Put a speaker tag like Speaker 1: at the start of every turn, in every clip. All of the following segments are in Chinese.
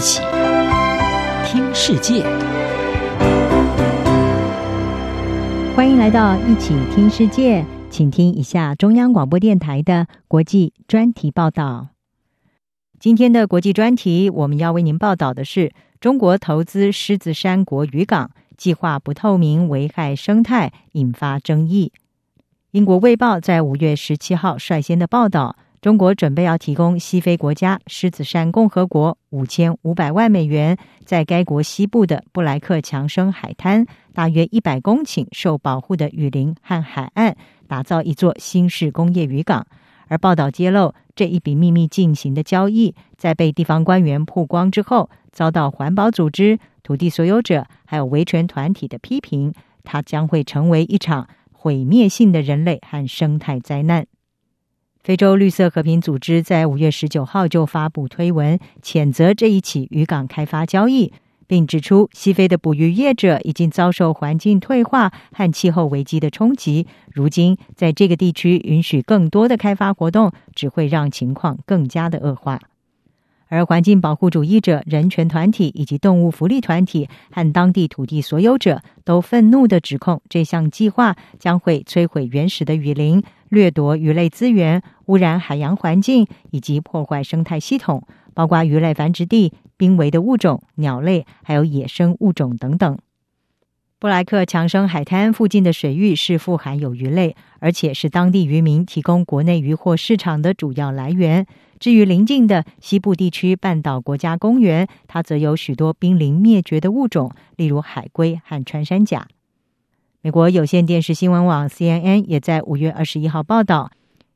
Speaker 1: 起听世界，
Speaker 2: 欢迎来到一起听世界，请听一下中央广播电台的国际专题报道。今天的国际专题，我们要为您报道的是中国投资狮子山国渔港计划不透明，危害生态，引发争议。英国《卫报》在五月十七号率先的报道。中国准备要提供西非国家狮子山共和国五千五百万美元，在该国西部的布莱克强生海滩，大约一百公顷受保护的雨林和海岸，打造一座新式工业渔港。而报道揭露，这一笔秘密进行的交易，在被地方官员曝光之后，遭到环保组织、土地所有者还有维权团体的批评，它将会成为一场毁灭性的人类和生态灾难。非洲绿色和平组织在五月十九号就发布推文，谴责这一起渔港开发交易，并指出西非的捕鱼业者已经遭受环境退化和气候危机的冲击。如今，在这个地区允许更多的开发活动，只会让情况更加的恶化。而环境保护主义者、人权团体以及动物福利团体和当地土地所有者都愤怒地指控，这项计划将会摧毁原始的雨林、掠夺鱼类资源、污染海洋环境以及破坏生态系统，包括鱼类繁殖地、濒危的物种、鸟类，还有野生物种等等。布莱克强生海滩附近的水域是富含有鱼类，而且是当地渔民提供国内渔获市场的主要来源。至于邻近的西部地区半岛国家公园，它则有许多濒临灭绝的物种，例如海龟和穿山甲。美国有线电视新闻网 CNN 也在五月二十一号报道，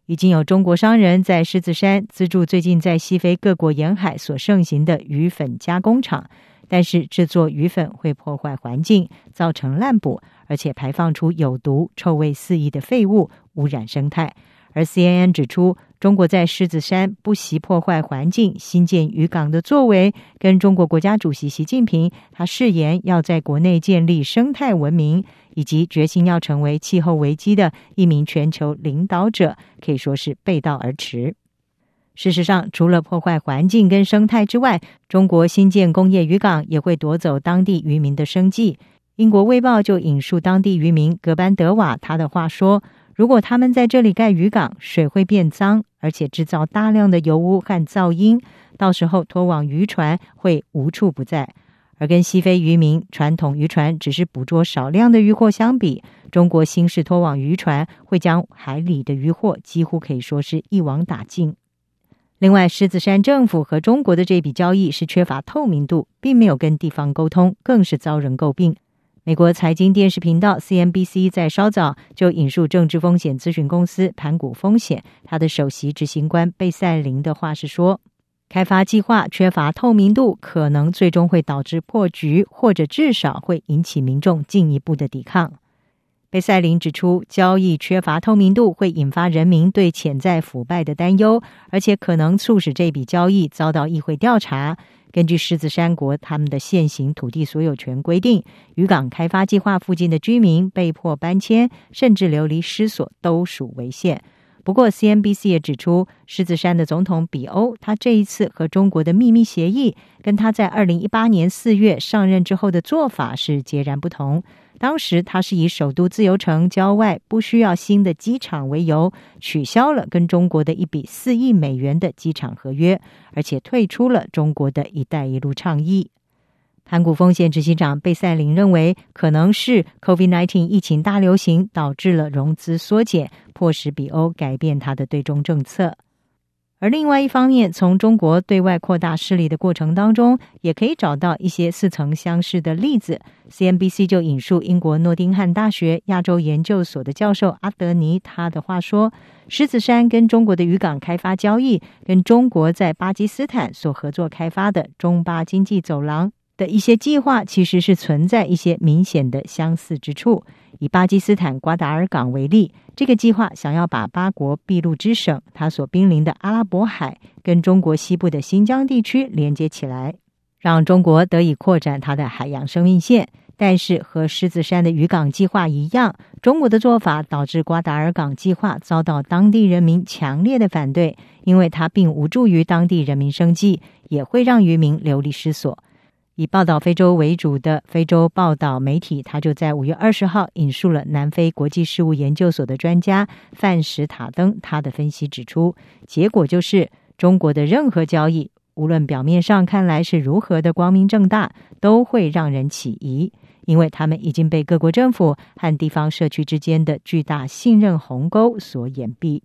Speaker 2: 已经有中国商人在狮子山资助最近在西非各国沿海所盛行的鱼粉加工厂，但是制作鱼粉会破坏环境，造成滥捕，而且排放出有毒、臭味四溢的废物，污染生态。而 CNN 指出，中国在狮子山不惜破坏环境、新建渔港的作为，跟中国国家主席习近平他誓言要在国内建立生态文明，以及决心要成为气候危机的一名全球领导者，可以说是背道而驰。事实上，除了破坏环境跟生态之外，中国新建工业渔港也会夺走当地渔民的生计。英国《卫报》就引述当地渔民格班德瓦他的话说。如果他们在这里盖渔港，水会变脏，而且制造大量的油污和噪音，到时候拖网渔船会无处不在。而跟西非渔民传统渔船只是捕捉少量的渔获相比，中国新式拖网渔船会将海里的渔获几乎可以说是一网打尽。另外，狮子山政府和中国的这笔交易是缺乏透明度，并没有跟地方沟通，更是遭人诟病。美国财经电视频道 CNBC 在稍早就引述政治风险咨询公司盘古风险，他的首席执行官贝塞林的话是说，开发计划缺乏透明度，可能最终会导致破局，或者至少会引起民众进一步的抵抗。贝塞林指出，交易缺乏透明度会引发人民对潜在腐败的担忧，而且可能促使这笔交易遭到议会调查。根据狮子山国他们的现行土地所有权规定，渔港开发计划附近的居民被迫搬迁，甚至流离失所，都属违宪。不过，CNBC 也指出，狮子山的总统比欧，他这一次和中国的秘密协议，跟他在二零一八年四月上任之后的做法是截然不同。当时他是以首都自由城郊外不需要新的机场为由，取消了跟中国的一笔四亿美元的机场合约，而且退出了中国的一带一路倡议。盘古风险执行长贝塞林认为，可能是 COVID-19 疫情大流行导致了融资缩减，迫使比欧改变他的对中政策。而另外一方面，从中国对外扩大势力的过程当中，也可以找到一些似曾相识的例子。CNBC 就引述英国诺丁汉大学亚洲研究所的教授阿德尼他的话说：“狮子山跟中国的渔港开发交易，跟中国在巴基斯坦所合作开发的中巴经济走廊的一些计划，其实是存在一些明显的相似之处。”以巴基斯坦瓜达尔港为例，这个计划想要把八国俾路支省它所濒临的阿拉伯海跟中国西部的新疆地区连接起来，让中国得以扩展它的海洋生命线。但是和狮子山的渔港计划一样，中国的做法导致瓜达尔港计划遭到当地人民强烈的反对，因为它并无助于当地人民生计，也会让渔民流离失所。以报道非洲为主的非洲报道媒体，他就在五月二十号引述了南非国际事务研究所的专家范史塔登他的分析指出，结果就是中国的任何交易，无论表面上看来是如何的光明正大，都会让人起疑，因为他们已经被各国政府和地方社区之间的巨大信任鸿沟所掩蔽。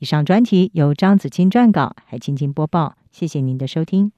Speaker 2: 以上专题由张子清撰稿，还请听播报，谢谢您的收听。